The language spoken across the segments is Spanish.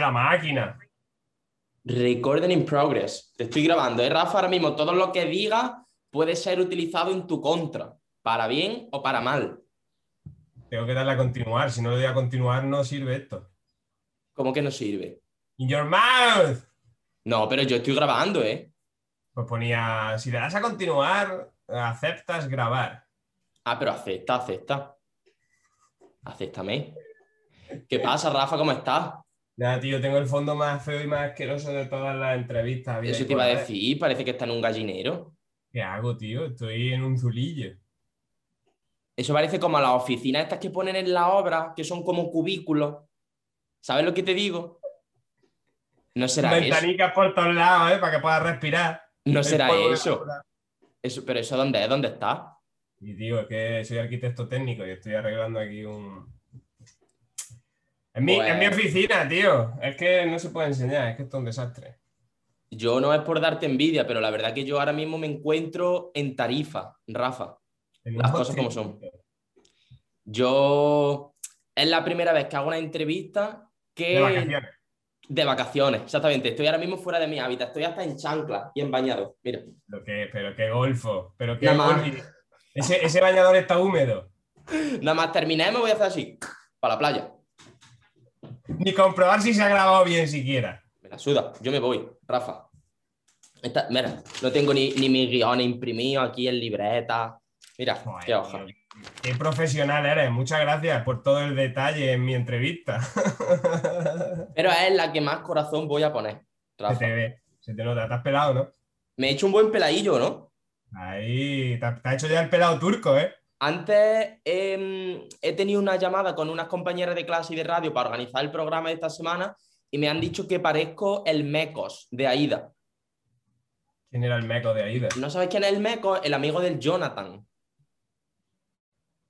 la máquina. Recording in progress. Te estoy grabando, ¿eh, Rafa? Ahora mismo todo lo que diga puede ser utilizado en tu contra, para bien o para mal. Tengo que darle a continuar. Si no le doy a continuar, no sirve esto. ¿Cómo que no sirve? In your mouth. No, pero yo estoy grabando, ¿eh? Pues ponía, si le das a continuar, aceptas grabar. Ah, pero acepta, acepta. Acéptame. ¿Qué pasa, Rafa? ¿Cómo estás? Nada, tío, tengo el fondo más feo y más asqueroso de todas las entrevistas. había Eso te iba a decir, parece que está en un gallinero. ¿Qué hago, tío? Estoy en un zulillo. Eso parece como las oficinas estas que ponen en la obra, que son como cubículos. ¿Sabes lo que te digo? No será eso. Ventanicas por todos lados, ¿eh? Para que puedas respirar. No El será eso. eso. Pero eso dónde es, ¿dónde está? Y tío, es que soy arquitecto técnico y estoy arreglando aquí un. En mi, en mi Pues- oficina, tío. Es que no se puede enseñar, es que esto es un desastre. Yo no es por darte envidia, pero la verdad que yo ahora mismo me encuentro en Tarifa, Rafa. Las cosas como son. Yo es la primera vez que hago una entrevista que De vacaciones. de vacaciones, exactamente. Estoy ahora mismo fuera de mi hábitat, estoy hasta en chancla y en bañado. Mira, Pero qué, pero qué golfo. Pero qué golfo. Ese, ese bañador está húmedo. nada más terminé, me voy a hacer así, para la playa. Ni comprobar si se ha grabado bien siquiera. Me la suda, yo me voy, Rafa. Esta- mira, no tengo ni, ni mis guiones imprimidos aquí en libreta. Mira, Joder, qué hoja. tío, Qué profesional eres. Muchas gracias por todo el detalle en mi entrevista. Pero es la que más corazón voy a poner, se Rafa. te ve, se te nota. Te has pelado, ¿no? Me he hecho un buen peladillo, ¿no? Ahí, te, te ha hecho ya el pelado turco, ¿eh? Antes em, he tenido una llamada con unas compañeras de clase y de radio para organizar el programa de esta semana y me han dicho que parezco el Mecos de Aida. ¿Quién era el meco de Aida? ¿No sabes quién es el Mecos? El amigo del Jonathan.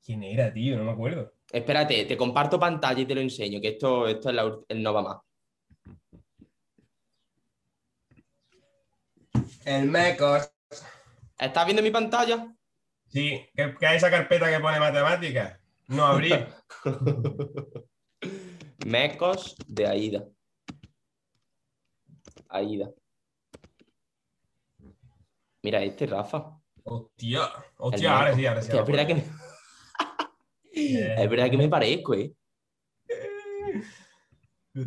¿Quién era, tío? No me acuerdo. Espérate, te comparto pantalla y te lo enseño, que esto, esto es la el no va más. El mecos. ¿Estás viendo mi pantalla? Sí, que, que hay esa carpeta que pone matemáticas. No abrir. Mecos de Aida. Aida. Mira este, Rafa. Hostia, hostia, ahora sí, ahora sí. Hostia, es verdad que me... es verdad que me parezco, ¿eh?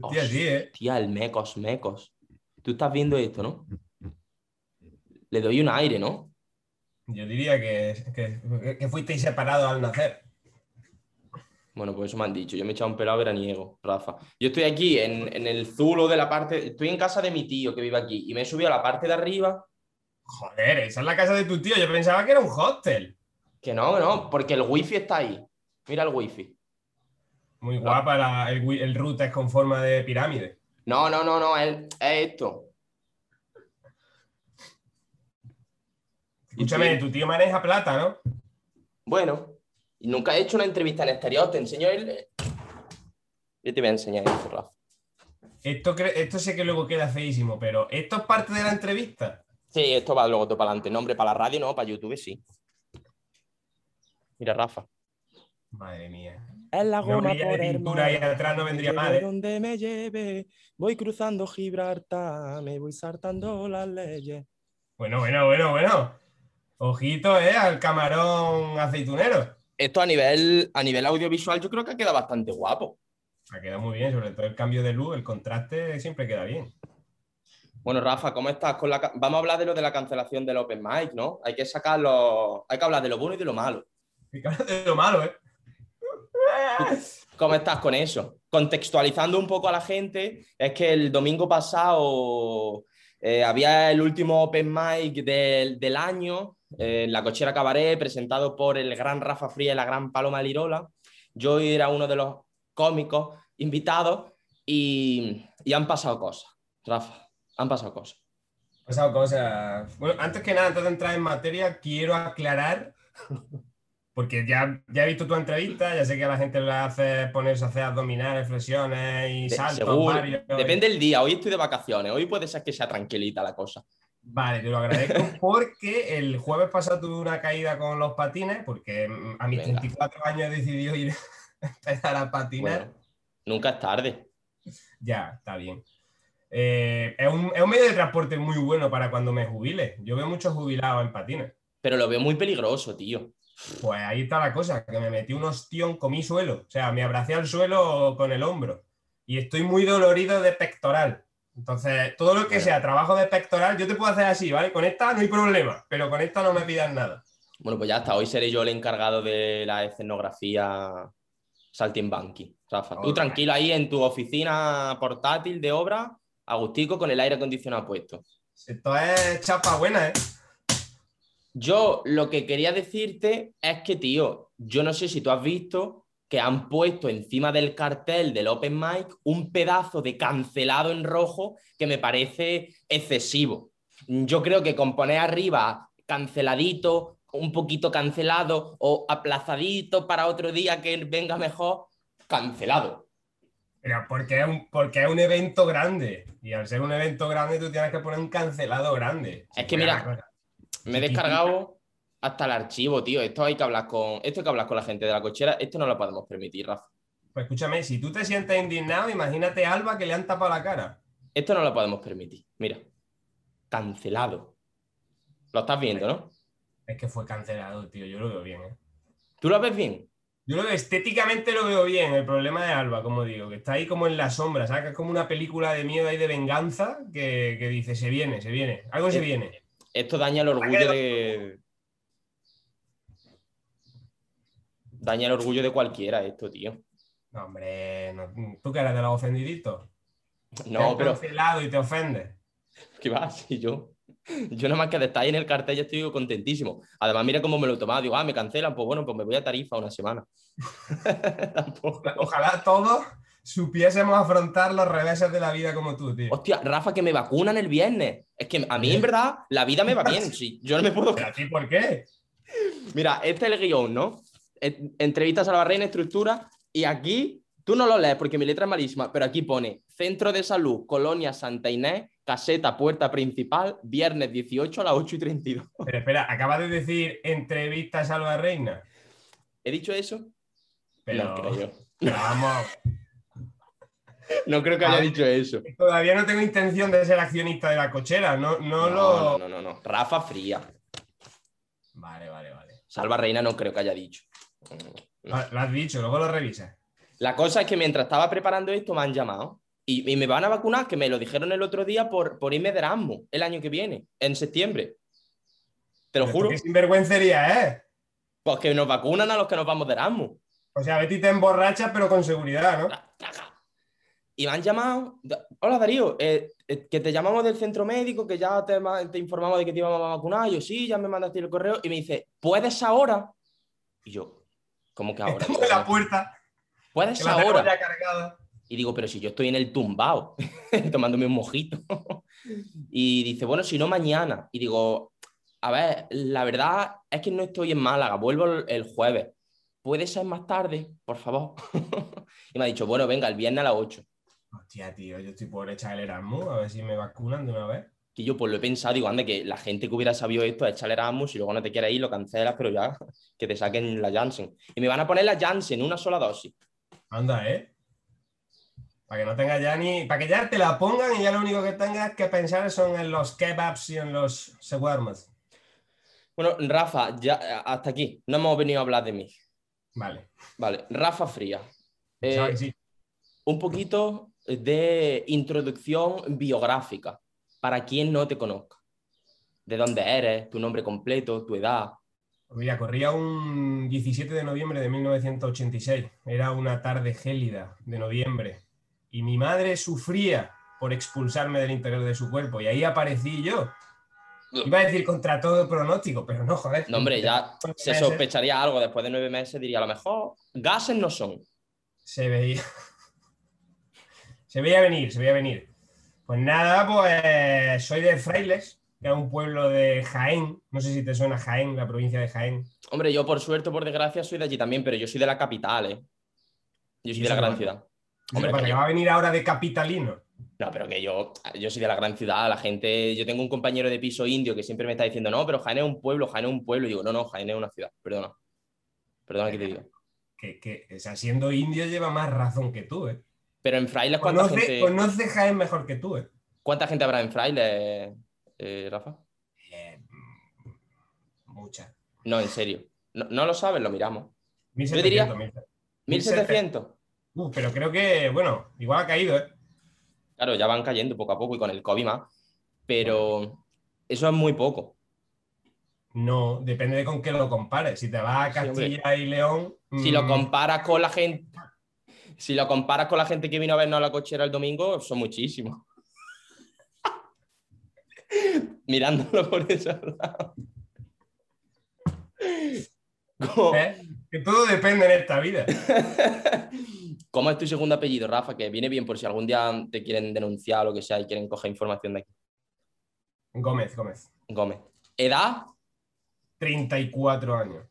Hostia, sí, ¿eh? Tía, el Mecos, Mecos. Tú estás viendo esto, ¿no? Le doy un aire, ¿no? Yo diría que, que, que fuisteis separados al nacer. Bueno, pues eso me han dicho. Yo me he echado un pelado veraniego, Rafa. Yo estoy aquí en, en el zulo de la parte. Estoy en casa de mi tío que vive aquí y me he subido a la parte de arriba. Joder, esa es la casa de tu tío. Yo pensaba que era un hostel. Que no, que no, porque el wifi está ahí. Mira el wifi. Muy guapa la- el, el router con forma de pirámide. No, no, no, no, es, es esto. Escúchame, tu tío maneja plata, ¿no? Bueno, y nunca he hecho una entrevista en exterior. Te enseño el. Yo te voy a enseñar esto, Rafa. Esto, esto sé que luego queda feísimo, pero ¿esto es parte de la entrevista? Sí, esto va luego todo para adelante. Nombre para la radio, no, para YouTube sí. Mira, Rafa. Madre mía. Es la Una orilla de pintura ahí atrás no vendría mal, ¿eh? Donde me lleve, voy cruzando Gibraltar, me voy saltando las leyes. Bueno, bueno, bueno, bueno. Ojito, ¿eh? Al camarón aceitunero. Esto a nivel, a nivel audiovisual yo creo que ha quedado bastante guapo. Ha quedado muy bien, sobre todo el cambio de luz, el contraste siempre queda bien. Bueno, Rafa, ¿cómo estás con la Vamos a hablar de lo de la cancelación del Open Mic, ¿no? Hay que sacarlo, hay que hablar de lo bueno y de lo malo. Fíjate de lo malo, ¿eh? ¿Cómo estás con eso? Contextualizando un poco a la gente, es que el domingo pasado eh, había el último Open Mic del, del año en la Cochera Cabaret, presentado por el gran Rafa Fría y la gran Paloma Lirola. Yo era uno de los cómicos invitados y, y han pasado cosas, Rafa, han pasado cosas. Ha pasado cosas. Bueno, antes que nada, antes de entrar en materia, quiero aclarar, porque ya, ya he visto tu entrevista, ya sé que a la gente le hace ponerse a hacer abdominales, flexiones y De- saltos varios. Depende del día, hoy estoy de vacaciones, hoy puede ser que sea tranquilita la cosa. Vale, te lo agradezco porque el jueves pasado tuve una caída con los patines, porque mm, a mis Venga. 34 años he decidido ir a empezar a patinar. Bueno, nunca es tarde. Ya, está bien. Eh, es, un, es un medio de transporte muy bueno para cuando me jubile. Yo veo muchos jubilados en patines. Pero lo veo muy peligroso, tío. Pues ahí está la cosa, que me metí un ostión, comí suelo. O sea, me abracé al suelo con el hombro. Y estoy muy dolorido de pectoral. Entonces, todo lo que Bueno. sea trabajo de pectoral, yo te puedo hacer así, ¿vale? Con esta no hay problema, pero con esta no me pidas nada. Bueno, pues ya está. Hoy seré yo el encargado de la escenografía Saltimbanqui. Rafa, tú tranquilo ahí en tu oficina portátil de obra, agustico con el aire acondicionado puesto. Esto es chapa buena, ¿eh? Yo lo que quería decirte es que, tío, yo no sé si tú has visto que han puesto encima del cartel del Open Mic un pedazo de cancelado en rojo que me parece excesivo. Yo creo que con poner arriba canceladito, un poquito cancelado o aplazadito para otro día que venga mejor, cancelado. Pero porque es, un, porque es un evento grande. Y al ser un evento grande, tú tienes que poner un cancelado grande. Es que mira. Me he descargado hasta el archivo, tío. Esto hay que hablar con, esto hay que hablar con la gente de la cochera. Esto no lo podemos permitir, Rafa. Pues escúchame, si tú te sientes indignado, imagínate a Alba que le han tapado la cara. Esto no lo podemos permitir. Mira, cancelado. Lo estás viendo, ¿no? Es que fue cancelado, tío. Yo lo veo bien, ¿eh? ¿Tú lo ves bien? Yo lo veo, estéticamente lo veo bien. El problema de Alba, como digo, que está ahí como en la sombra, ¿sabes? Que es como una película de miedo y de venganza que, que dice, se viene, se viene. Algo se Eh, viene. Esto daña el orgullo de. Daña el orgullo de cualquiera, esto, tío. No, hombre, no- tú que eres de los ofendiditos. Te No, han pero. cancelado y te ofendes. ¿Qué va? Si yo. Yo nada más que de estar ahí en el cartel ya estoy contentísimo. Además, mira cómo me lo he tomado. Digo, ah, me cancelan, pues bueno, pues me voy a Tarifa una semana. Tampoco. Ojalá todos supiésemos afrontar los reveses de la vida como tú, tío. Hostia, Rafa, que me vacunan el viernes. Es que a mí, en verdad, la vida me va bien. Sí, yo no me puedo. ¿Pero a ti por qué? Mira, este es el guion, ¿no? En- Entrevistas a la reina, estructura. Y aquí, tú no lo lees porque mi letra es malísima, pero aquí pone Centro de Salud, Colonia Santa Inés, caseta, puerta principal, viernes 18 a las 8 y 32. Pero espera, acabas de decir entrevistas a Alba Reina. ¿He dicho eso? Pero, No creo. vamos, No creo que haya dicho eso. todavía no tengo intención de ser accionista de la cochera. No, no, No, lo. no, no, no, no. Rafa Fría. Vale, vale, vale. Salva Reina no creo que haya dicho. Lo, lo has dicho, luego lo revisas. La cosa es que mientras estaba preparando esto me han llamado y, y me van a vacunar, que me lo dijeron el otro día por, por irme de Erasmus el año que viene, en septiembre. Te lo Pero juro. Qué sinvergüencería, ¿eh? Pues que nos vacunan a los que nos vamos de Erasmus. O sea, Betty te emborracha, pero con seguridad, ¿no? Y me han llamado. Hola Darío, eh, eh, que te llamamos del centro médico, que ya te, te informamos de que te íbamos a vacunar. Yo sí, ya me mandaste el correo. Y me dice, ¿puedes ahora? Y yo, ¿cómo que ahora? Estamos Digo, en la puerta, ¿Puedes la ahora? ya cargada. Y digo, pero si yo estoy en el tumbao, tomándome un mojito. y dice, bueno, si no, mañana. Y digo, a ver, la verdad es que no estoy en Málaga, vuelvo el, el jueves. ¿Puede ser más tarde, por favor? y me ha dicho, bueno, venga, el viernes a las 8. Hostia, tío, yo estoy por echar el Erasmus, a ver si me vacunan de una vez. Y yo pues lo he pensado, digo, anda, que la gente que hubiera sabido esto, échale Erasmus y luego no te quieres ir, lo cancelas, pero ya, que te saquen la Janssen. Y me van a poner la Janssen, una sola dosis. Anda, ¿eh? Para que no tengas ya ni. Para que ya te la pongan y ya lo único que tengas que pensar son en los kebabs y en los shawarmas. Bueno, Rafa, ya hasta aquí. No hemos venido a hablar de mí. Vale. Vale, Rafa Fría. Eh, que sí. un poquito de introducción biográfica para quien no te conozca. ¿De dónde eres? ¿Tu nombre completo? ¿Tu edad? Mira, corría un 17 de noviembre de 1986. Era una tarde gélida de noviembre. Y mi madre sufría por expulsarme del interior de su cuerpo. Y ahí aparecí yo. Iba a decir contra todo pronóstico, pero no, joder. No, hombre, ya se sospecharía algo. Después de nueve meses diría, a lo mejor gases no son. Se veía. Se veía venir, se veía venir. Pues nada, pues soy de Frailes, que es un pueblo de Jaén. No sé si te suena Jaén, la provincia de Jaén. Hombre, yo por suerte por desgracia soy de allí también, pero yo soy de la capital, ¿eh? Yo soy ¿Y de la gran ciudad. Hombre, para que que yo- va a venir ahora de capitalino. No, pero que yo, yo soy de la gran ciudad, la gente, yo tengo un compañero de piso indio que siempre me está diciendo, no, pero Jaén es un pueblo, Jaén es un pueblo. Y digo, no, no, Jaén es una ciudad, perdona. Perdona que te digo. Que, que, o sea, siendo indio lleva más razón que tú, ¿eh? Pero en Frailes, ¿cuánta Conoce, gente, conoce Jaén mejor que tú, ¿eh? ¿cuánta gente habrá en Frailes, eh, Rafa? Eh, Muchas. No, en serio. No, no lo sabes, lo miramos. 1700, diría- 1700. 1700. Uh, pero creo que, bueno, igual ha caído, ¿eh? Claro, ya van cayendo poco a poco y con el COVID más. Pero eso es muy poco. No, depende de con qué lo compares. Si te vas a Sí. Castilla y León. Si lo mm, comparas con la gente. Si lo comparas con la gente que vino a vernos a la cochera el domingo, son muchísimos. Mirándolo por ese lado. ¿Cómo, ¿eh? Que todo depende en esta vida. ¿Cómo es tu segundo apellido, Rafa? Que viene bien por si algún día te quieren denunciar o lo que sea y quieren coger información de aquí. Gómez, Gómez. Gómez. ¿Edad? 34 años.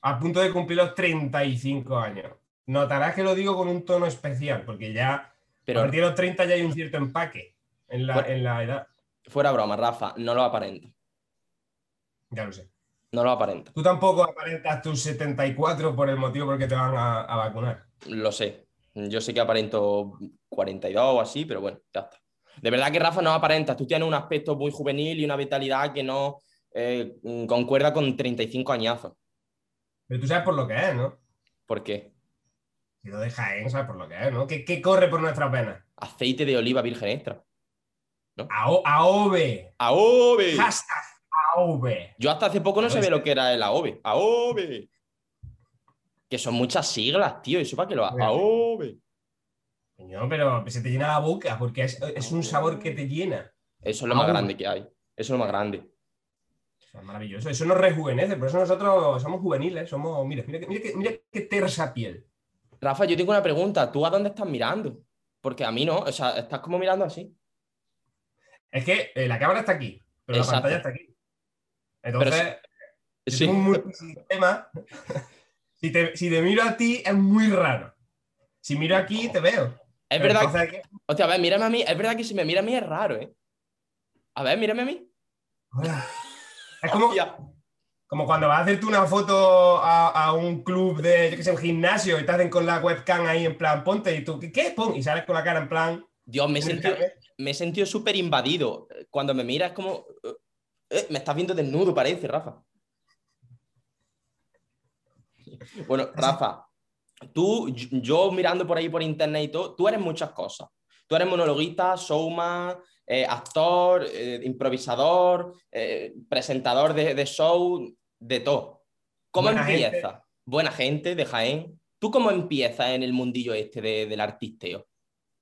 A punto de cumplir los 35 años. Notarás que lo digo con un tono especial, porque ya a Pero partir de los 30 ya hay un cierto empaque en la, en la edad. fuera broma, Rafa, no lo aparenta. Ya lo sé. No lo aparenta. Tú tampoco aparentas tus 74 por el motivo por el que te van a, a vacunar. Lo sé. Yo sé que aparento 42 o así, pero bueno, ya está. De verdad que Rafa no aparenta. Tú tienes un aspecto muy juvenil y una vitalidad que no eh, concuerda con 35 añazos. Pero tú sabes por lo que es, ¿no? ¿Por qué? De Jaén, sabes por lo que es, ¿no? ¿Qué, qué corre por nuestras venas? Aceite de oliva virgen extra. AO AOVE. ¡AOVE! Hashtag AOVE. Yo hasta hace poco no sabía lo que era el AOVE. ¡AOVE! Que son muchas siglas, tío. ¿Eso para qué lo ha? Bueno. ¡AOVE! Coño, pero se te llena la boca porque es, es un sabor que te llena. Eso es lo más grande que hay. Eso es lo más grande. Eso es maravilloso. Eso nos rejuvenece. Por eso nosotros somos juveniles. Somos, mira, mira, que- mira, que- mira qué tersa piel. Rafa, yo tengo una pregunta. ¿Tú a dónde estás mirando? Porque a mí no. O sea, estás como mirando así. Es que eh, la cámara está aquí, pero Exacto. la pantalla está aquí. Entonces, Sí. es un multisistema. si, te, si te miro a ti, es muy raro. Si miro aquí, te veo. Es Pero verdad. entonces que- Hostia, a ver, mírame a mí. Es verdad que si me mira a mí es raro, ¿eh? A ver, mírame a mí. Es como, Hostia. Como cuando vas a hacerte una foto a, a un club de, yo qué sé, un gimnasio y te hacen con la webcam ahí en plan, ponte y tú, ¿qué? Pon, y sales con la cara en plan. Dios, me he sentido, súper invadido. Cuando me miras como... eh, eh, me estás viendo desnudo, parece, Rafa. Bueno, Rafa, tú, yo- yo mirando por ahí por internet y todo, tú eres muchas cosas. Tú eres monologuista, showman, eh, actor, eh, improvisador, eh, presentador de, de show, de todo. ¿Cómo Buena gente. empiezas? Buena gente de Jaén. ¿Tú cómo empiezas en el mundillo este de- del artisteo?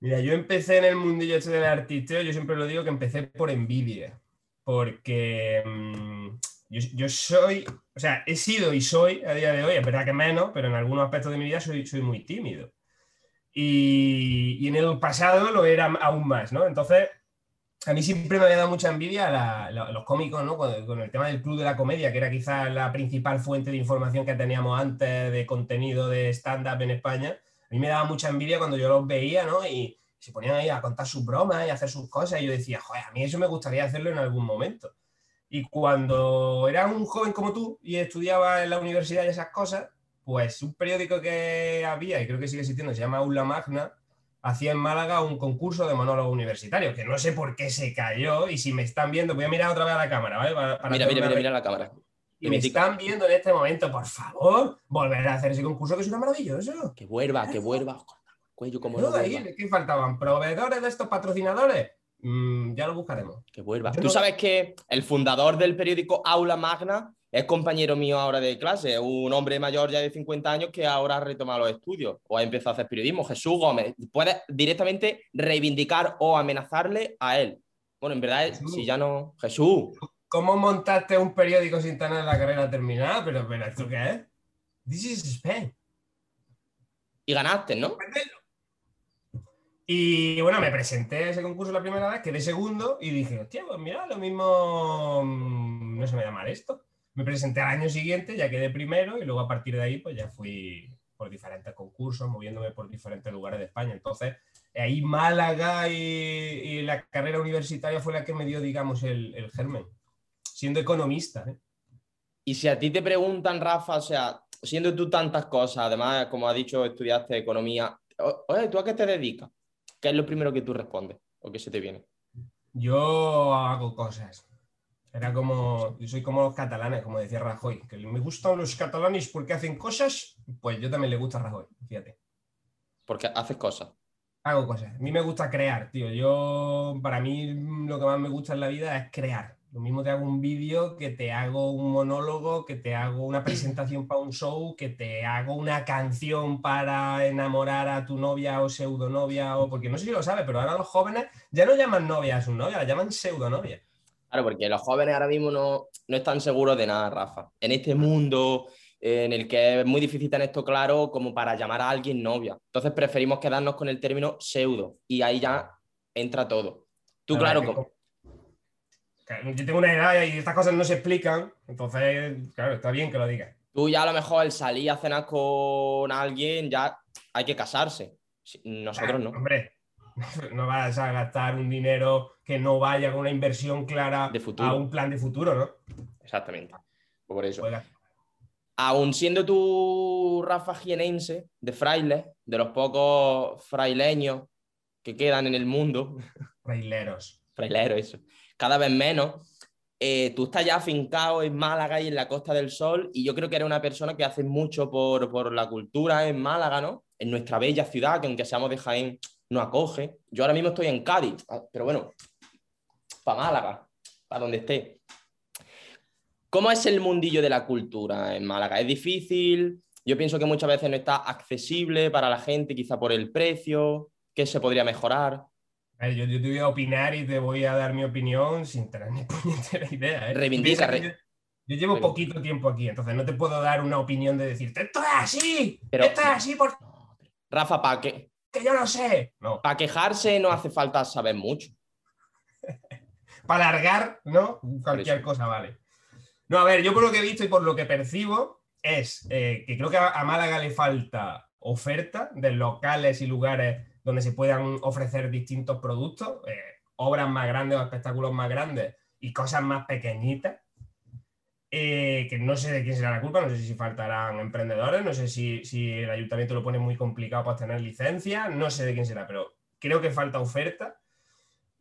Mira, yo empecé en el mundillo este del artisteo, yo siempre lo digo que empecé por envidia, porque mm, yo, yo soy, o sea, he sido y soy a día de hoy, es verdad que menos, pero en algunos aspectos de mi vida soy, soy muy tímido. Y, y en el pasado lo era aún más, ¿no? Entonces, a mí siempre me había dado mucha envidia la- los cómicos, ¿no? Con, el tema del Club de la Comedia, que era quizás la principal fuente de información que teníamos antes de contenido de stand-up en España. A mí me daba mucha envidia cuando yo los veía. Y se ponían ahí a contar sus bromas y a hacer sus cosas. Y yo decía, joder, a mí eso me gustaría hacerlo en algún momento. Y cuando era un joven como tú y estudiaba en la universidad y esas cosas, pues un periódico que había, y creo que sigue existiendo, se llama Aula Magna, hacía en Málaga un concurso de monólogo universitario, que no sé por qué se cayó. Y si me están viendo, voy a mirar otra vez a la cámara, ¿vale? Para- para Mira, mira, una mira, mira la cámara. y me están viendo en este momento, por favor, volver a hacer ese concurso que suena maravilloso. Que vuelva, que vuelva. Cuello como No, no ahí, vuelva. ¿Qué faltaban? ¿Proveedores de estos patrocinadores? Mm, ya lo buscaremos. Que vuelva. Yo Tú no- sabes que el fundador del periódico Aula Magna es compañero mío ahora de clase, un hombre mayor ya de 50 años que ahora ha retomado los estudios o ha empezado a hacer periodismo. Jesús Gómez. Puedes directamente reivindicar o amenazarle a él. Bueno, en verdad, Jesús. si ya no. Jesús. ¿Cómo montaste un periódico sin tener la carrera terminada? Pero, pero ¿esto qué es? This is Spain. Y ganaste, ¿no? Y bueno, me presenté a ese concurso la primera vez, quedé segundo y dije, hostia, pues mira, lo mismo mm, no se me da mal esto. Me presenté al año siguiente, ya quedé primero y luego a partir de ahí pues ya fui por diferentes concursos, moviéndome por diferentes lugares de España. Entonces, ahí Málaga y, y la carrera universitaria fue la que me dio, digamos, el, el germen, siendo economista. ¿eh? Y si a ti te preguntan, Rafa, o sea, siendo tú tantas cosas, además, como ha dicho, estudiaste economía, oye, ¿tú a qué te dedicas? ¿Qué es lo primero que tú respondes o que se te viene? Yo hago cosas. Era como, yo soy como los catalanes, como decía Rajoy, que me gustan los catalanes porque hacen cosas, pues yo también le gusta a Rajoy, fíjate. Porque haces cosas. Hago cosas. A mí me gusta crear, tío. Yo, para mí, lo que más me gusta en la vida es crear. Lo mismo te hago un vídeo, que te hago un monólogo, que te hago una presentación para un show, que te hago una canción para enamorar a tu novia o pseudonovia, o porque no sé si lo sabes, pero ahora los jóvenes ya no llaman novia a su novia, la llaman pseudonovia. Claro, porque los jóvenes ahora mismo no, no están seguros de nada, Rafa. En este mundo en el que es muy difícil tener esto claro como para llamar a alguien novia. Entonces preferimos quedarnos con el término pseudo y ahí ya entra todo. Tú, claro, yo tengo una edad y estas cosas no se explican, entonces, claro, está bien que lo digas. Tú ya a lo mejor el salir a cenar con alguien ya hay que casarse. Nosotros no. Hombre, no vas a gastar un dinero que no vaya con una inversión clara a un plan de futuro, ¿no? Exactamente. Por eso. Aún siendo tú Rafa jienense, de fraile, de los pocos fraileños que quedan en el mundo. Fraileros. Fraileros, eso. Cada vez menos. Eh, tú estás ya afincado en Málaga y en la Costa del Sol y yo creo que eres una persona que hace mucho por, por la cultura en Málaga, ¿no? En nuestra bella ciudad, que aunque seamos de Jaén, no acoge. Yo ahora mismo estoy en Cádiz, ah, pero bueno, para Málaga, para donde esté. ¿Cómo es el mundillo de la cultura en Málaga? ¿Es difícil? Yo pienso que muchas veces no está accesible para la gente, quizá por el precio. ¿Qué se podría mejorar? yo, te voy a opinar y te voy a dar mi opinión sin tener ni puñetera idea. ¿eh? Reivindica. yo, llevo poquito tiempo aquí, entonces no te puedo dar una opinión de decirte esto es así, esto es así por... Rafa, ¿para qué? yo no sé. Para quejarse no hace falta saber mucho. Para largar, ¿no? Cualquier cosa vale. No, a ver, yo por lo que he visto y por lo que percibo es eh, que creo que a Málaga le falta oferta de locales y lugares donde se puedan ofrecer distintos productos, eh, obras más grandes o espectáculos más grandes y cosas más pequeñitas. Eh, que no sé de quién será la culpa, no sé si faltarán emprendedores, no sé si, el ayuntamiento lo pone muy complicado para tener licencia, no sé de quién será, pero creo que falta oferta.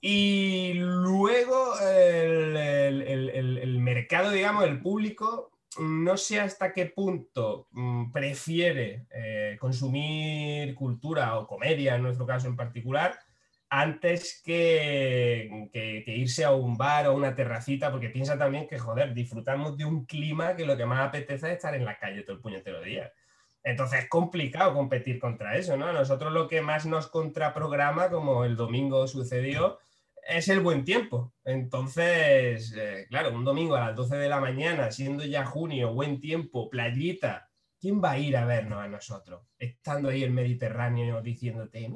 Y luego el, mercado, digamos, el público, no sé hasta qué punto mm, prefiere eh, consumir cultura o comedia, en nuestro caso en particular, antes que, irse a un bar o una terracita, porque piensa también que, joder, disfrutamos de un clima que lo que más apetece es estar en la calle todo el puñetero día. Entonces es complicado competir contra eso, ¿no? nosotros lo que más nos contraprograma, como el domingo sucedió, es el buen tiempo. Entonces, eh, claro, un domingo a las 12 de la mañana, siendo ya junio, buen tiempo, playita, ¿quién va a ir a vernos a nosotros? Estando ahí en Mediterráneo diciéndote,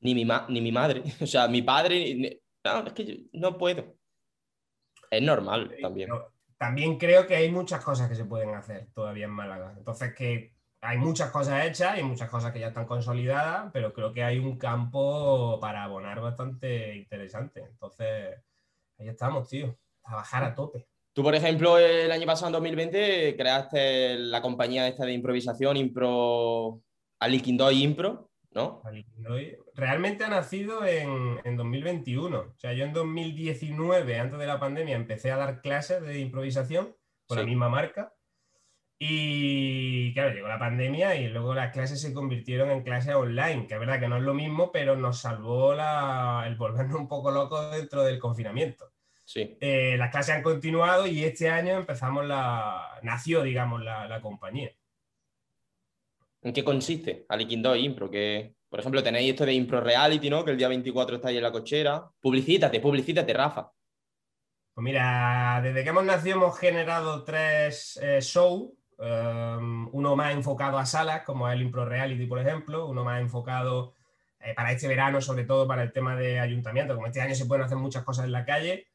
ni mi, ni mi madre. O sea, mi padre. No, es que yo no puedo. Es normal también. también creo que hay muchas cosas que se pueden hacer todavía en Málaga. Entonces, que hay muchas cosas hechas y muchas cosas que ya están consolidadas, pero creo que hay un campo para abonar bastante interesante. Entonces, ahí estamos, tío. A bajar a tope. Tú, por ejemplo, el año pasado, en 2020, creaste la compañía esta de improvisación, Impro, Aliquindoy Impro, ¿no? Realmente ha nacido en, en, 2021. O sea, yo en 2019, antes de la pandemia, empecé a dar clases de improvisación con la misma marca. Y claro, llegó la pandemia y luego las clases se convirtieron en clases online, que es verdad que no es lo mismo, pero nos salvó la, el volvernos un poco locos dentro del confinamiento. Sí. Eh, las clases han continuado y este año empezamos la, nació, digamos, la, la compañía. ¿En qué consiste Aliquindo Impro? Que, por ejemplo, tenéis esto de Impro Reality, ¿no? Que el día 24 está ahí en la cochera. Publicítate, publicítate, Rafa. Pues mira, desde que hemos nacido hemos generado tres eh, shows. Um, uno más enfocado a salas, como el Impro Reality, por ejemplo. Uno más enfocado eh, para este verano, sobre todo para el tema de ayuntamiento. Como este año se pueden hacer muchas cosas en la calle,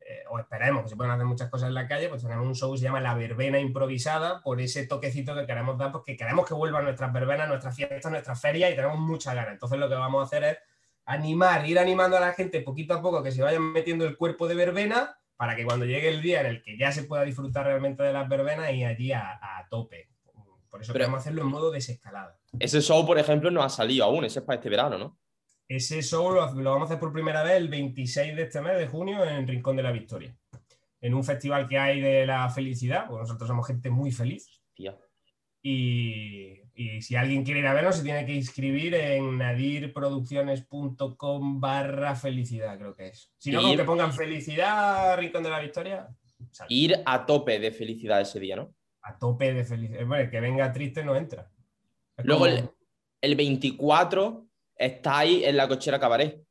eh, o esperemos que se puedan hacer muchas cosas en la calle, pues tenemos un show que se llama La Verbena Improvisada, por ese toquecito que queremos dar, porque queremos que vuelvan nuestras verbenas, nuestras fiestas, nuestras ferias y tenemos mucha ganas. Entonces lo que vamos a hacer es animar, ir animando a la gente poquito a poco que se vayan metiendo el cuerpo de verbena para que cuando llegue el día en el que ya se pueda disfrutar realmente de las verbenas y allí a, tope. Por eso Pero- queremos hacerlo en modo desescalada. Ese show, por ejemplo, no ha salido aún. Ese es para este verano, ¿no? Ese show lo, lo vamos a hacer por primera vez el 26 de este mes de junio en Rincón de la Victoria. En un festival que hay de la felicidad, porque nosotros somos gente muy feliz. Tía. Y, y si alguien quiere ir a vernos, se tiene que inscribir en nadirproducciones.com barra felicidad, creo que es. Si no, con Ir- que pongan felicidad, Rincón de la Victoria, sale. Ir a tope de felicidad ese día, ¿no? a tope de felicidad. Bueno, el que venga triste no entra. Es Luego como el, el 24 estáis en la cochera cabaret.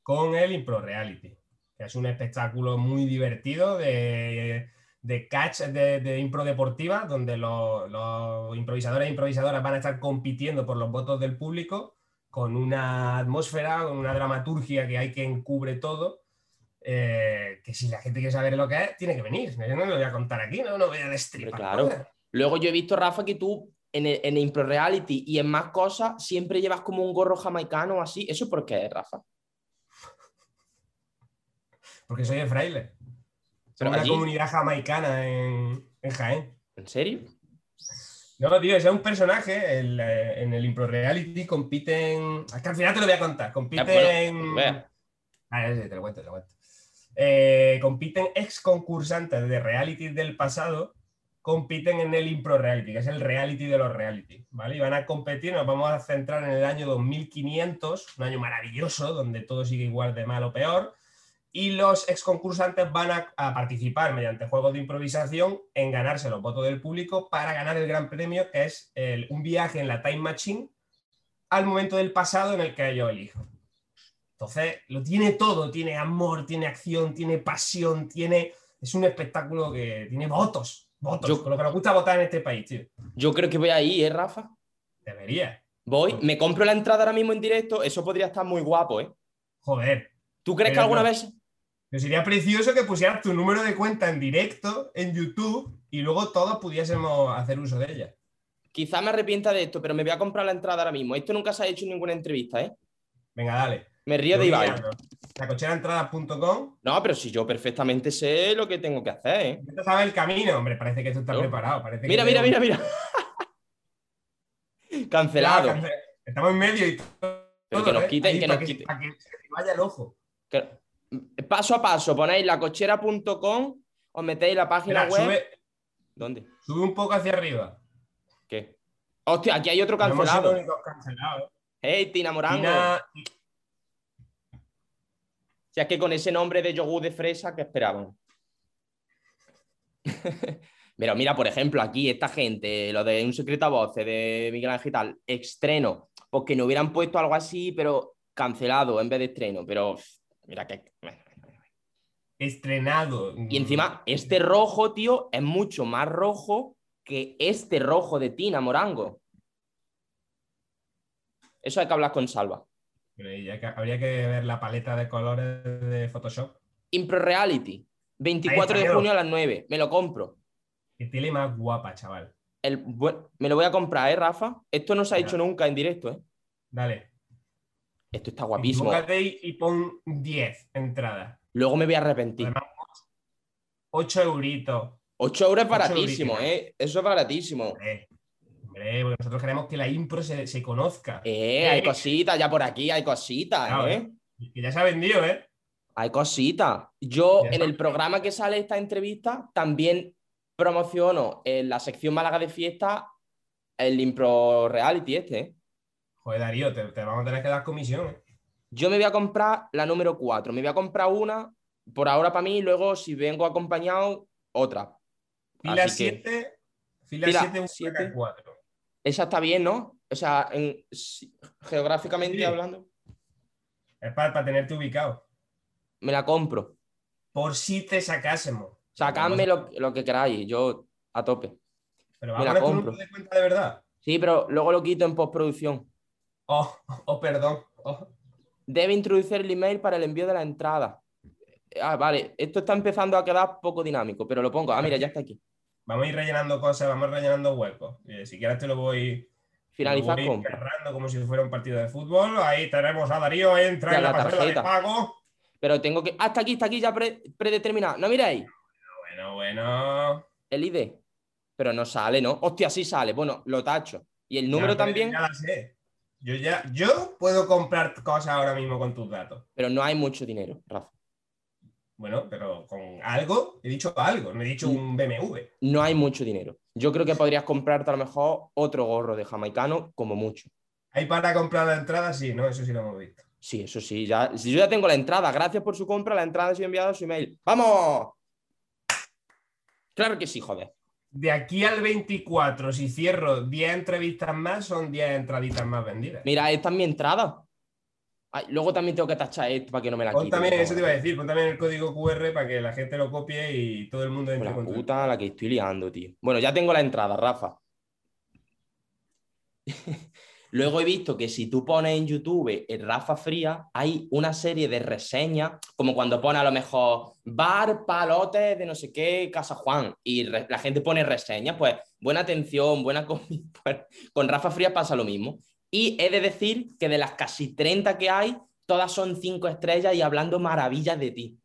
Con el Impro Reality, que es un espectáculo muy divertido de, de catch de, de impro deportiva, donde los, los improvisadores e improvisadoras van a estar compitiendo por los votos del público con una atmósfera, con una dramaturgia que hay que encubre todo. eh, que si la gente quiere saber lo que es, tiene que venir. Yo no lo voy a contar aquí, no, no voy a destripar. Claro. cosas. Luego yo he visto, Rafa, que tú en el, en el Impro Reality y en más cosas siempre llevas como un gorro jamaicano o así. ¿Eso por qué Rafa? Porque soy de fraile. Una allí- comunidad jamaicana en, en Jaén. ¿En serio? No, tío, ese es un personaje. el, eh, en el Impro Reality compiten. Es que al final te lo voy a contar. Compiten. bueno, vea. Ah, sí, te lo cuento, te lo cuento. Eh, compiten ex concursantes de reality del pasado, compiten en el Impro Reality, que es el reality de los reality, ¿vale? Y van a competir, nos vamos a centrar en el año 2500, un año maravilloso, donde todo sigue igual de mal o peor, y los ex concursantes van a, a participar mediante juegos de improvisación en ganarse los votos del público para ganar el gran premio, que es el- un viaje en la Time Machine al momento del pasado en el que ellos elijan. Entonces, lo tiene todo, tiene amor, tiene acción, tiene pasión, tiene... Es un espectáculo que tiene votos, votos, Yo- con lo que nos gusta votar en este país, tío. Yo creo que voy ahí, ¿eh, Rafa? Debería. Voy, me compro la entrada ahora mismo en directo. Eso podría estar muy guapo, ¿eh? Joder. ¿Tú crees que alguna vez Pero sería precioso que pusieras tu número de cuenta en directo en YouTube y luego todos pudiésemos hacer uso de ella. Quizá me arrepienta de esto, pero me voy a comprar la entrada ahora mismo. Esto nunca se ha hecho en ninguna entrevista, ¿eh? Venga, dale. Me río de Yo Ibai. Lacocheraentradas.com. No, pero si yo perfectamente sé lo que tengo que hacer, ¿eh? Ya sabes el camino, hombre. Parece que tú estás No. preparado. Parece que Mira, mira, mira, mira. Cancelado. Estamos en medio y todo. Pero que nos ¿eh? quiten, Ahí que para nos quiten. Para que se vaya el ojo. Que- Paso a paso, ponéis lacochera.com, os metéis la página web. sube, ¿Dónde? sube un poco hacia arriba. ¿Qué? Hostia, aquí hay otro No hemos sido cancelado. cancelados. Hey, Tina Morango. Tina- Si es que con ese nombre de yogur de fresa, ¿qué esperaban? Pero mira, por ejemplo, aquí esta gente, lo de Un secreto a voces de Miguel Ángel tal, estreno, porque no hubieran puesto algo así, pero cancelado en vez de estreno. Pero mira que. estrenado. Y encima, este rojo, tío, es mucho más rojo que este rojo de Tina Morango. Eso hay que hablar con Salva. Que- habría que ver la paleta de colores de Photoshop. Impro Reality, 24 Ahí de junio a las 9. Me lo compro. Qué tele más guapa, chaval. El, me lo voy a comprar, ¿eh, Rafa? Esto no se ha Ya. hecho nunca en directo, ¿eh? Dale. Esto está guapísimo. Y, pon 10 entradas. Luego me voy a arrepentir. Además, 8 euritos. 8 euros es baratísimo. ¿eh? Eso es baratísimo. Hombre, hombre, porque nosotros queremos que la impro se, se conozca. Eh, hay cositas, ya por aquí hay cositas, Claro, ¿eh? Que ya se ha vendido, ¿eh? Hay cositas. Yo en el programa que sale esta entrevista también promociono en la sección Málaga de fiesta el Impro Reality este, ¿eh? Joder, Darío, te, te vamos a tener que dar comisión. Yo me voy a comprar la número 4. Me voy a comprar una por ahora para mí y luego si vengo acompañado, otra. Fila Así que- 7, fila Fila 7, un siete. 4. Esa está bien, ¿no? O sea, en- geográficamente Sí. hablando, Es para, para tenerte ubicado. me la compro. Por si te sacásemos. Sacadme lo, lo que queráis, yo a tope. Pero me vamos a la tu compro. de cuenta de verdad. Sí, pero luego lo quito en postproducción. Oh, oh, perdón. Oh. Debe introducir el email para el envío de la entrada. Ah, vale, esto está empezando a quedar poco dinámico, pero lo pongo. Ah, mira, ya está aquí. Vamos a ir rellenando cosas, vamos rellenando huecos. Eh, si quieres te lo voy, Finalizar lo voy como si fuera un partido de fútbol. Ahí tenemos a Darío, entra Ya, en la, la pasarela de pago. Pero tengo que. Hasta aquí, está aquí ya pre- predeterminado. ¿No miráis? Bueno, bueno. El ID. pero no sale, ¿no? Hostia, sí sale. Bueno, lo tacho. ¿Y el número Ya, también? Ya la sé. Yo ya, yo puedo comprar cosas ahora mismo con tus datos. Pero no hay mucho dinero, Rafa. Bueno, pero con algo, he dicho algo, no he dicho un BMW. No hay mucho dinero. Yo creo que podrías comprarte a lo mejor otro gorro de jamaicano, como mucho. Hay para comprar la entrada, sí, ¿no? Eso sí lo hemos visto. Sí, eso sí, ya. Si yo ya tengo la entrada, gracias por su compra, la entrada ha sido enviada a su email. ¡Vamos! Claro que sí, joder. De aquí al 24, si cierro 10 entrevistas más, son 10 entraditas más vendidas. Mira, esta es mi entrada. Ay, luego también tengo que tachar esto para que no me la Pon quite. también, eso te iba a decir, pon también el código QR para que la gente lo copie y todo el mundo entre La con puta la que estoy liando, tío. Bueno, ya tengo la entrada, Rafa. Luego he visto que si tú pones en YouTube el Rafa Fría, hay una serie de reseñas, como cuando pone a lo mejor bar, palotes de no sé qué, Casa Juan, y la gente pone reseñas, pues buena atención, buena comida. Pues, con Rafa Fría pasa lo mismo. Y he de decir que de las casi 30 que hay, todas son 5 estrellas y hablando maravillas de ti.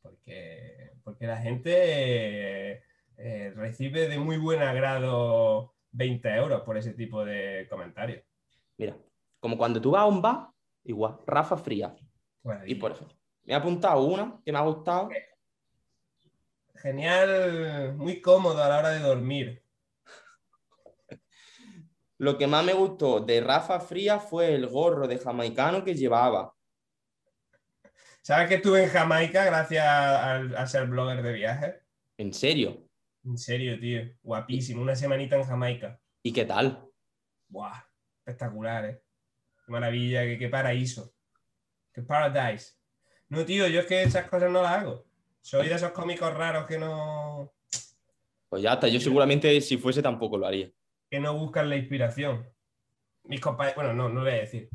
Porque, porque la gente eh, eh, recibe de muy buen agrado 20 euros por ese tipo de comentarios. Mira, como cuando tú vas a un bar, igual, Rafa Fría. Bueno, Y por ejemplo, me he apuntado una que me ha gustado. Genial, muy cómodo a la hora de dormir. Lo que más me gustó de Rafa Fría fue el gorro de jamaicano que llevaba. ¿Sabes que estuve en Jamaica gracias a, ser blogger de viajes? En serio. En serio, tío. Guapísimo. Una semanita en Jamaica. ¿Y qué tal? Buah, espectacular, ¿eh? Qué maravilla, qué, qué paraíso. Qué paradise. No, tío, yo es que esas cosas no las hago. Soy de esos cómicos raros que no, Pues ya está, yo seguramente si fuese tampoco lo haría. que no buscan la inspiración. Mis compañeros, bueno, no, no lo voy a decir.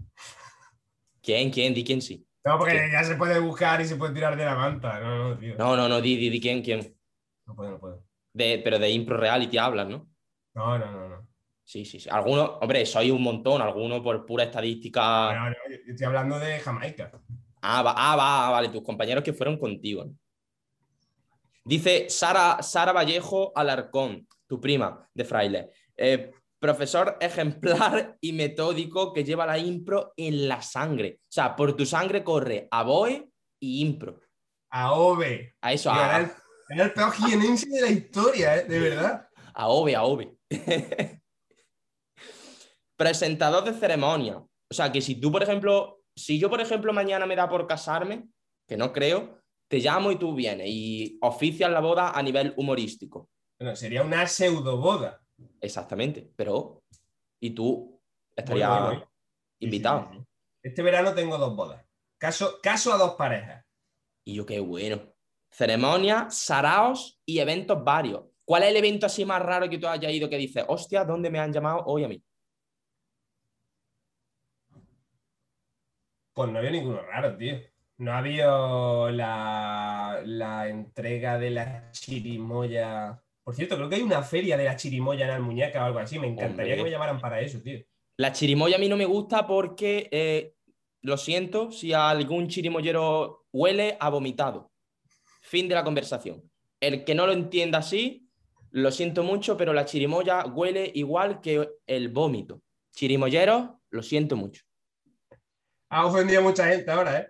¿Quién? ¿Quién? Di quién sí. No, porque ya se puede buscar y se puede tirar de la manta. No, no, tío. No, no, no, di, di, di quién, quién. No puedo, no puedo. De, pero de impro reality hablas, ¿no? No, no, no, no. Sí, sí, sí. Algunos, hombre, soy un montón, algunos por pura estadística. No, no, yo estoy hablando de Jamaica. Ah, va, ah, va, vale, tus compañeros que fueron contigo. ¿no? Dice Sara, Sara Vallejo Alarcón, tu prima de Fraile. Eh, profesor ejemplar y metódico que lleva la impro en la sangre. O sea, por tu sangre corre aboe y impro. A Ove. A eso, a, era el peor jienense de la historia, ¿eh? De verdad. a ove, a ove. Presentador de ceremonia. O sea, que si tú, por ejemplo, si yo, por ejemplo, mañana me da por casarme, que no creo, te llamo y tú vienes y oficias la boda a nivel humorístico. Bueno, sería una pseudo boda. Exactamente, pero ¿y tú estarías Voy, voy, voy. invitado? Sí, sí, sí. Este verano tengo dos bodas. Caso, caso a dos parejas. Y yo qué bueno. Ceremonia, saraos y eventos varios. ¿Cuál es el evento así más raro que tú hayas ido que dices, hostia, ¿dónde me han llamado hoy a mí? Pues no había ninguno raro, tío. No había la, la entrega de la chirimoya. Por cierto, creo que hay una feria de la chirimoya en Almuñeca o algo así. Me encantaría Hombre. que me llamaran para eso, tío. La chirimoya a mí no me gusta porque, eh, lo siento, si algún chirimoyero huele a vomitado. Fin de la conversación. El que no lo entienda así, lo siento mucho, pero la chirimoya huele igual que el vómito. Chirimoyeros, lo siento mucho. Ha ofendido a mucha gente ahora, ¿eh?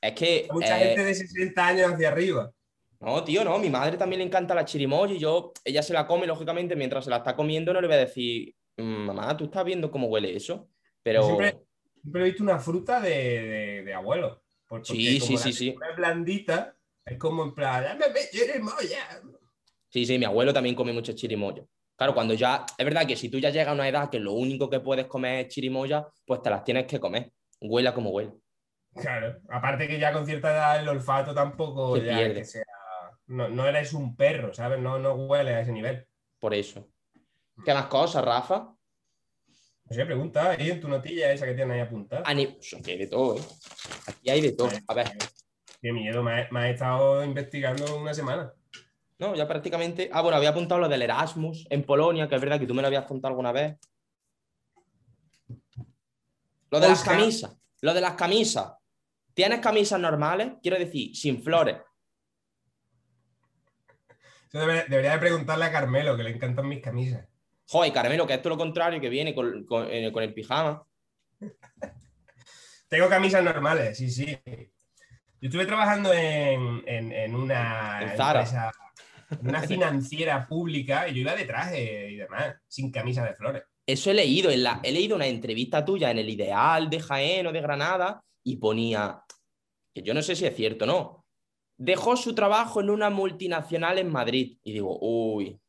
Es que... Mucha eh, gente de 60 años hacia arriba. No, tío, no. Mi madre también le encanta la chirimoya y yo, ella se la come, lógicamente, mientras se la está comiendo, no le voy a decir, "Mm, mamá, ¿tú estás viendo cómo huele eso? Pero... Yo siempre, siempre he visto una fruta de, de, de abuelo. Por- porque Sí, como sí, la sí, sí. es blandita, es como en plan, dame chirimoya. Sí, sí, mi abuelo también come mucho chirimoya. Claro, cuando ya, es verdad que si tú ya llegas a una edad que lo único que puedes comer es chirimoya, pues te las tienes que comer. Huela como huela. Claro, aparte que ya con cierta edad el olfato tampoco Se ya pierde. que sea. No, no eres un perro, ¿sabes? No, no huele a ese nivel. Por eso. ¿Qué más cosas, Rafa? No sé, pregunta ahí en tu notilla esa que tienes ahí apuntada. Ani- Aquí hay de todo, ¿eh? Aquí hay de todo. A ver, Qué miedo, me ha, me ha estado investigando una semana. no, ya prácticamente. Ah, bueno, había apuntado lo del Erasmus en Polonia, que es verdad que tú me lo habías contado alguna vez. Lo de las camisas. Lo de las camisas. ¿Tienes camisas normales? Quiero decir, sin flores. Yo debería, debería de preguntarle a Carmelo, que le encantan mis camisas. Joder, Carmelo, que es todo lo contrario, que viene con, con- eh, con el pijama. Tengo camisas normales, sí, sí. Yo estuve trabajando en, en- en una empresa, en una financiera pública y yo iba de traje y demás, sin camisa de flores. Eso he leído, en la, he leído una entrevista tuya en el Ideal de Jaén o de Granada y ponía, que yo no sé si es cierto o no, dejó su trabajo en una multinacional en Madrid. Y digo, uy,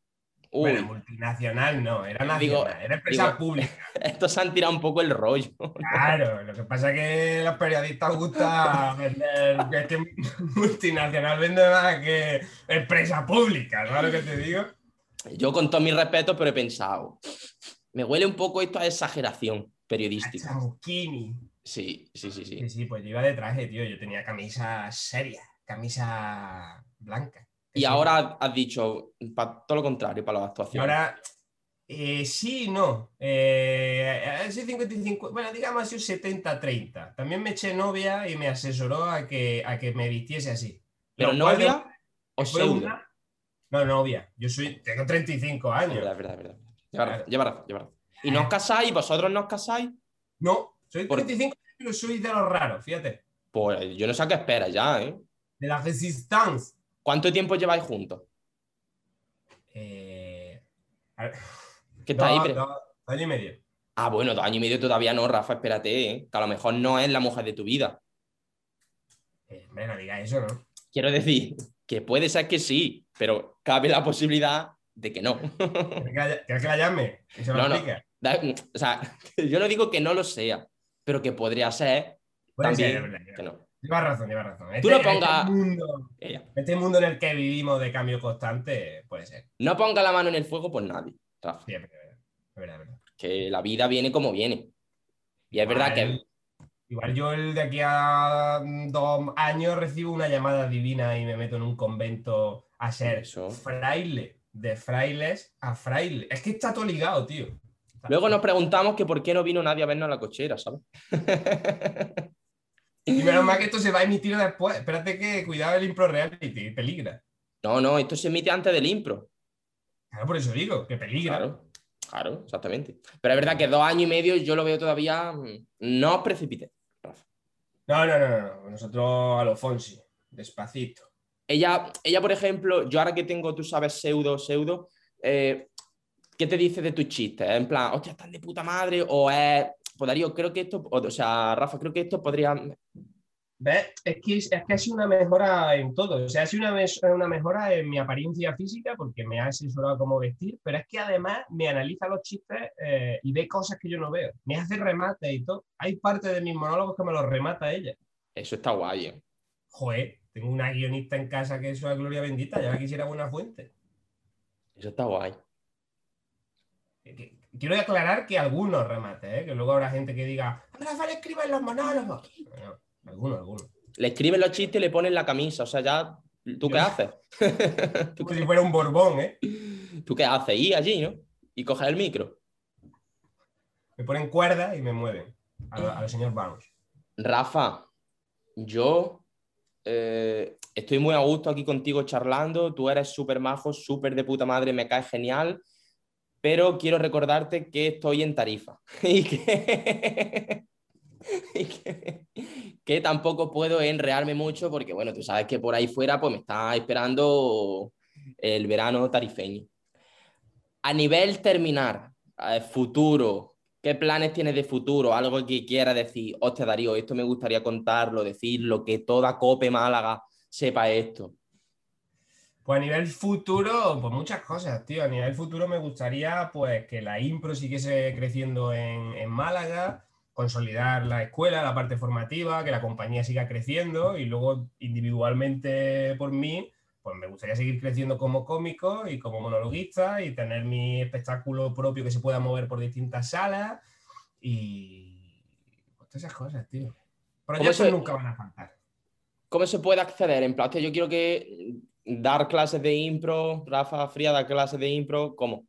uy, Bueno, multinacional no, era nacional, Digo- era empresa digo- pública. estos se han tirado un poco el rollo. Claro, lo que pasa es que los periodistas gusta vender, es que multinacional vende más que empresa pública, ¿sabes lo que te digo? Yo con todos mis respetos, pero he pensado, me huele un poco esto a exageración periodística. Sí, sí, sí, sí. Sí, sí, pues yo iba de traje, tío. Yo tenía camisa seria, camisa blanca. Y Sí. ahora has dicho, para todo lo contrario, para las Y actuaciones. ahora, eh, sí y no. Eh, sido 55, bueno, digamos sido 70-30. También me eché novia y me asesoró a que, a que me vistiese así. ¿Pero Lo cual novia o fue una- No, novia. Yo soy, tengo 35 Es años. verdad, es verdad, es verdad. Lleva razón, Claro. lleva razón, lleva razón. ¿Y no os casáis? ¿Vosotros no os casáis? No, soy Por- 35, pero soy de los raros, fíjate. Pues yo no sé a qué esperas ya, ¿eh? De la resistance. ¿Cuánto tiempo lleváis juntos? Eh, ¿Qué está ahí? dos- años y medio. Ah, bueno, dos años y medio todavía no, Rafa, espérate, ¿eh? Que a lo mejor no es la mujer de tu vida. Eh, hombre, no digas eso, ¿no? Quiero decir que puede ser que sí, pero cabe la posibilidad de que no. ¿Quieres que la, llame? Y se lo No, no. Da- O sea, yo no digo que no lo sea, pero que podría ser Puede también ser, que no. Llevas razón, llevas razón. Tú no Este- pongas- Este mundo, Ella. este mundo en el que vivimos de cambio constante puede ser. No ponga la mano en el fuego por nadie, Rafa, Sí, es verdad, es verdad, es verdad. que la vida viene como viene. Y es verdad que Igual- yo el de aquí a dos años recibo una llamada divina y me meto en un convento a ser Eso. fraile. De frailes a fraile. Es que está todo ligado, tío. luego nos preguntamos que por qué no vino nadie a vernos a la cochera, ¿sabes? Y menos mal que esto se va a emitir después. Espérate que cuidado el impro reality, peligra. No, no, esto se emite antes del impro. Claro, por eso digo, que peligra. Claro, claro, exactamente. Pero es verdad que dos años y medio yo lo veo todavía. mm, No os precipitéis. Rafa. No, no, no, no, no. Nosotros a lo Fonsi, despacito. Ella, ella, por ejemplo, yo ahora que tengo, tú sabes, pseudo, pseudo, eh, ¿qué te dice de tus chistes? En plan, hostia, están de puta madre, o es. Pues Darío, creo que esto, o, o sea, Rafa, creo que esto podría. ¿Ves? Es que, es que ha sido una mejora en todo. O sea, ha sido una, una mejora en mi apariencia física porque me ha asesorado cómo vestir, pero es que además me analiza los chistes eh, y ve cosas que yo no veo. Me hace remates y todo. Hay parte de mis monólogos que me los remata ella. Eso está guay. ¿eh? Joder, tengo una guionista en casa que eso es gloria bendita, ya quisiera buena fuente. Eso está guay. Quiero aclarar que algunos remates, ¿eh? que luego habrá gente que diga, Rafa, escriba en los monólogos. Algunos, algunos. Le escriben los chistes y le ponen la camisa, o sea, ya. ¿Tú qué haces? ¿Tú, Como qué, si fuera un borbón, ¿eh? tú qué haces? Ir allí, ¿no? Y coger el micro. Me ponen cuerda y me mueven a, lo- a los señor Barnes. Rafa, yo eh, estoy muy a gusto aquí contigo charlando. Tú eres súper majo, súper de puta madre, me caes genial. Pero quiero recordarte que estoy en tarifa y que, que tampoco puedo enrearme mucho porque, bueno, tú sabes que por ahí fuera pues me está esperando el verano tarifeño. A nivel terminar, eh, futuro, ¿qué planes tienes de futuro? Algo que quiera decir, hostia Darío, esto me gustaría contarlo, decirlo, que toda Cope Málaga sepa esto. Pues a nivel futuro, pues muchas cosas, tío. A nivel futuro me gustaría pues que la impro siguiese creciendo en, en Málaga, consolidar la escuela, la parte formativa, que la compañía siga creciendo y luego individualmente por mí, pues me gustaría seguir creciendo como cómico y como monologuista y tener mi espectáculo propio que se pueda mover por distintas salas y pues todas esas cosas, tío. Proyectos se- nunca van a faltar. ¿Cómo se puede acceder? En plan, yo quiero que dar clases de impro, Rafa Fría dar clases de impro, ¿cómo?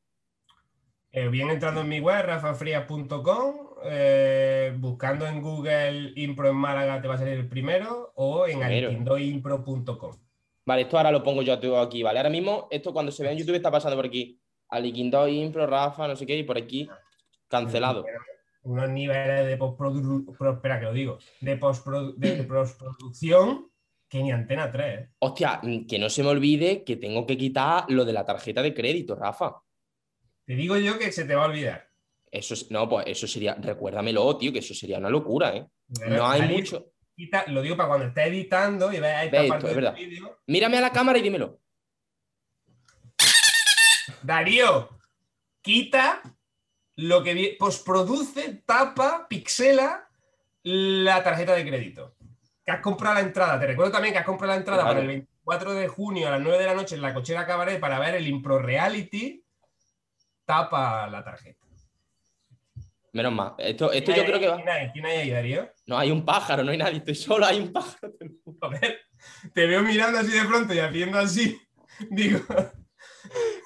Eh, bien entrando en mi web, rafafrías.com, eh, buscando en Google Impro en Málaga te va a salir el primero o en Primero. aritindoimpro.com. Vale, esto ahora lo pongo yo todo aquí, ¿vale? Ahora mismo, esto cuando se ve en YouTube está pasando por aquí. Aliquindo, Impro, Rafa, no sé qué, y por aquí cancelado. Unos niveles de postproducción, espera que lo digo, de, postprodu de postproducción que ni Antena 3. ¿eh? Hostia, mm, que no se me olvide que tengo que quitar lo de la tarjeta de crédito, Rafa. Te digo yo que se te va a olvidar. Eso es, no, pues eso sería, recuérdamelo, tío, que eso sería una locura, ¿eh? No hay mucho. lo digo para cuando estés editando y veas Ve esta esto, parte es del verdad. vídeo. Mírame a la cámara y dímelo. Darío, quita lo que posproduce, tapa, pixela la tarjeta de crédito. Que has comprado la entrada. Te recuerdo también que has comprado la entrada Claro. para el 24 de junio a las 9 de la noche en la cochera cabaret para ver el Impro Reality. Tapa la tarjeta. Menos mal. Esto, esto ¿Quién yo hay creo que va. ¿Quién hay? ¿Quién hay ahí, Darío? No hay un pájaro, no hay nadie, estoy solo, hay un pájaro. Joder, te veo mirando así de pronto y haciendo así. Digo,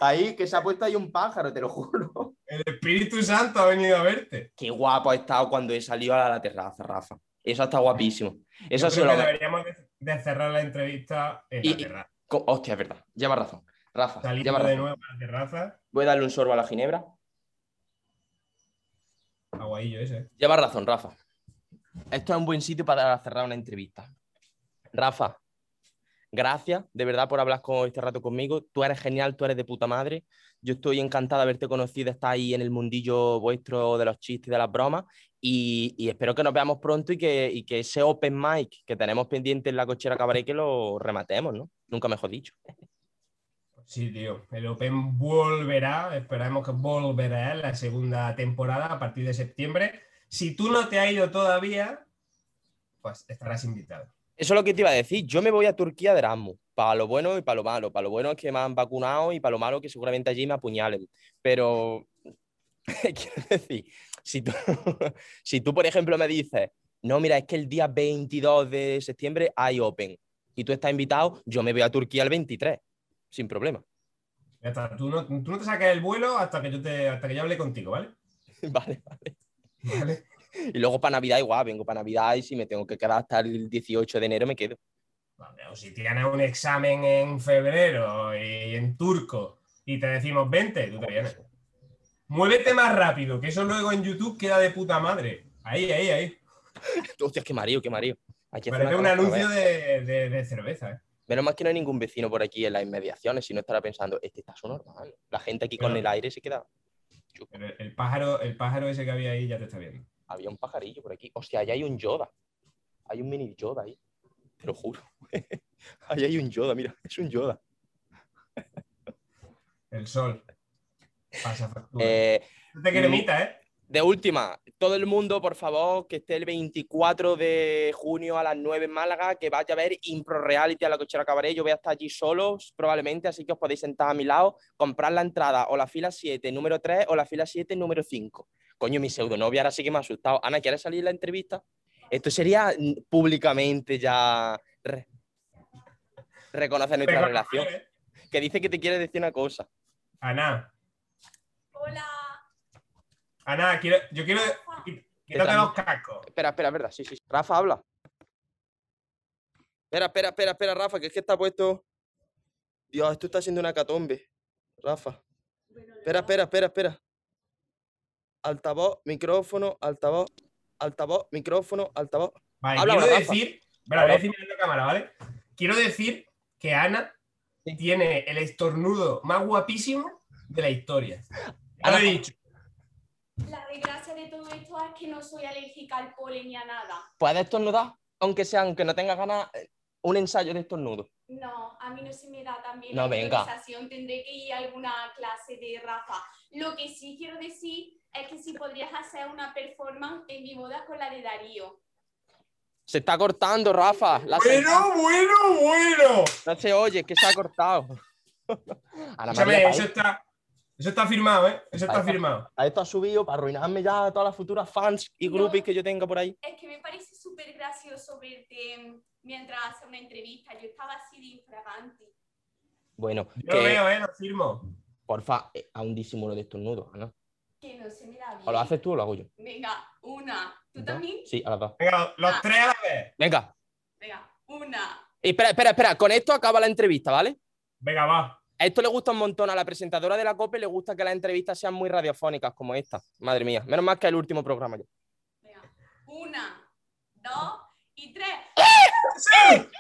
Ahí, que se ha puesto ahí un pájaro, te lo juro. el Espíritu Santo ha venido a verte. Qué guapo ha estado cuando he salido a la terraza, Rafa. Eso está guapísimo. Eso Yo ha sido creo lo que deberíamos de, de cerrar la entrevista en Y- la terraza. Hostia, es verdad. Lleva razón. Rafa, Salimos lleva de nuevo a la terraza. Voy a darle un sorbo a la ginebra. Aguaillo ese. Lleva razón, Rafa. Esto es un buen sitio para cerrar una entrevista. Rafa, gracias de verdad por hablar con este rato conmigo. Tú eres genial, tú eres de puta madre. Yo estoy encantada de haberte conocido, estar ahí en el mundillo vuestro de los chistes y de las bromas. Y, y espero que nos veamos pronto y que, y que ese open mic que tenemos pendiente en la cochera cabaret que lo rematemos, ¿no? Nunca mejor dicho. Sí, tío. El Open volverá. Esperamos que volverá en la segunda temporada a partir de septiembre. Si tú no te has ido todavía, pues estarás invitado. Eso es lo que te iba a decir. Yo me voy a Turquía de Erasmus, para lo bueno y para lo malo. Para lo bueno es que me han vacunado y para lo malo que seguramente allí me apuñalen. Pero, quiero decir, si tú, si tú, por ejemplo, me dices, no, mira, es que el día 22 de septiembre hay Open y tú estás invitado, yo me voy a Turquía el 23, sin problema. Ya está. Tú no, tú no te saques el vuelo hasta que yo te, hasta que yo hable contigo, ¿vale? Vale, vale. Vale. Y luego para Navidad igual, vengo para Navidad y si me tengo que quedar hasta el 18 de enero me quedo. Vale, O si tienes un examen en febrero y en turco y te decimos 20, tú te vienes. Muévete más rápido, que eso luego en YouTube queda de puta madre. Ahí, ahí, ahí. Hostia, qué mareo, qué hacer Parece un anuncio de- de cerveza. ¿eh? Menos mal que no hay ningún vecino por aquí en las inmediaciones, si no estará pensando, este está normal. La gente aquí con el aire se queda. Pero el pájaro, el pájaro ese que había ahí ya te está viendo. Había un pajarillo por aquí. Hostia, allá hay un Yoda. Hay un mini Yoda ahí. Te lo juro. Ahí hay un Yoda, mira, es un Yoda. El sol. Pasa factura. Eh, no te cremita, ¿eh? De última, todo el mundo, por favor, que esté el 24 de junio a las 9 en Málaga, que vaya a ver Impro Reality a la cochera cabaret. Yo voy a estar allí solo, probablemente, así que os podéis sentar a mi lado, comprar la entrada o la fila 7, número 3, o la fila 7, número 5. Coño, mi pseudonovia ahora sí que me ha asustado. Ana, ¿quieres salir en la entrevista? Esto sería mm, públicamente ya re- reconocer nuestra relación. ¿eh? Que dice que te quiere decir una cosa. Ana, Hola. Ana, quiero, yo quiero. Quítate los cascos. Espera, espera, es verdad, sí, sí. sí. Rafa, habla. Espera, espera, espera, espera, Rafa, que es que está puesto. Dios, esto está siendo una catombe. Rafa. Espera, espera, espera, espera. Altavoz, micrófono, altavoz, altavoz, micrófono, altavoz. Vale, Habla quiero ahora, decir. Espera, voy a decir mirando a cámara, ¿vale? Quiero decir que Ana Sí. tiene el estornudo más guapísimo de la historia. Ya Ana, lo he dicho. La desgracia de todo esto es que no soy alérgica al polen ni a nada. ¿Puedes estornudar? Aunque sea, aunque no tengas ganas, eh, un ensayo de estornudo. No, a mí no se me da tan bien No, la venga. Tendré que ir a alguna clase de Rafa. Lo que sí quiero decir es que si podrías hacer una performance en mi boda con la de Darío. Se está cortando, Rafa. La Bueno, bueno, bueno. No se oye, que se ha cortado. Ana Escúchame, María, eso para está, eso está firmado, ¿eh? Eso está firmado. a esto ha subido para arruinarme ya a todas las futuras fans y No. groupies que yo tenga por ahí. Es que me parece súper gracioso verte mientras hace una entrevista. Yo estaba así de infraganti. Bueno, Yo lo que, veo, ¿eh? Lo firmo. porfa, eh, a un disimulo de estornudo, Ana. Que no se me da bien. ¿O lo haces tú o lo hago yo? Venga, una. ¿Tú también? Sí, a las dos. Venga, los Ah. tres a la vez. Venga. Venga, una, Espera, espera, espera. Con esto acaba la entrevista, ¿vale? Venga, va. A esto le gusta un montón. A la presentadora de la COPE le gusta que las entrevistas sean muy radiofónicas como esta. Madre mía. Menos mal que el último programa ya. Una, dos y tres.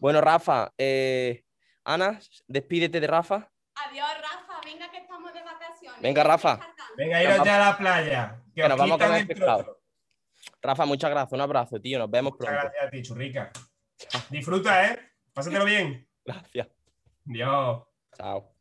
Bueno, Rafa. eh, Ana, despídete de Rafa. Adiós, Rafa. Venga, que estamos de vacaciones. Venga, Rafa. Venga, iros ya a la playa. Que, Que os nos vamos a comer pescado. Rafa, muchas gracias. Un abrazo, tío. Nos vemos Muchas pronto. gracias a ti, churrica. Disfruta, ¿eh? Pásatelo bien. Gracias. Dios. Chao.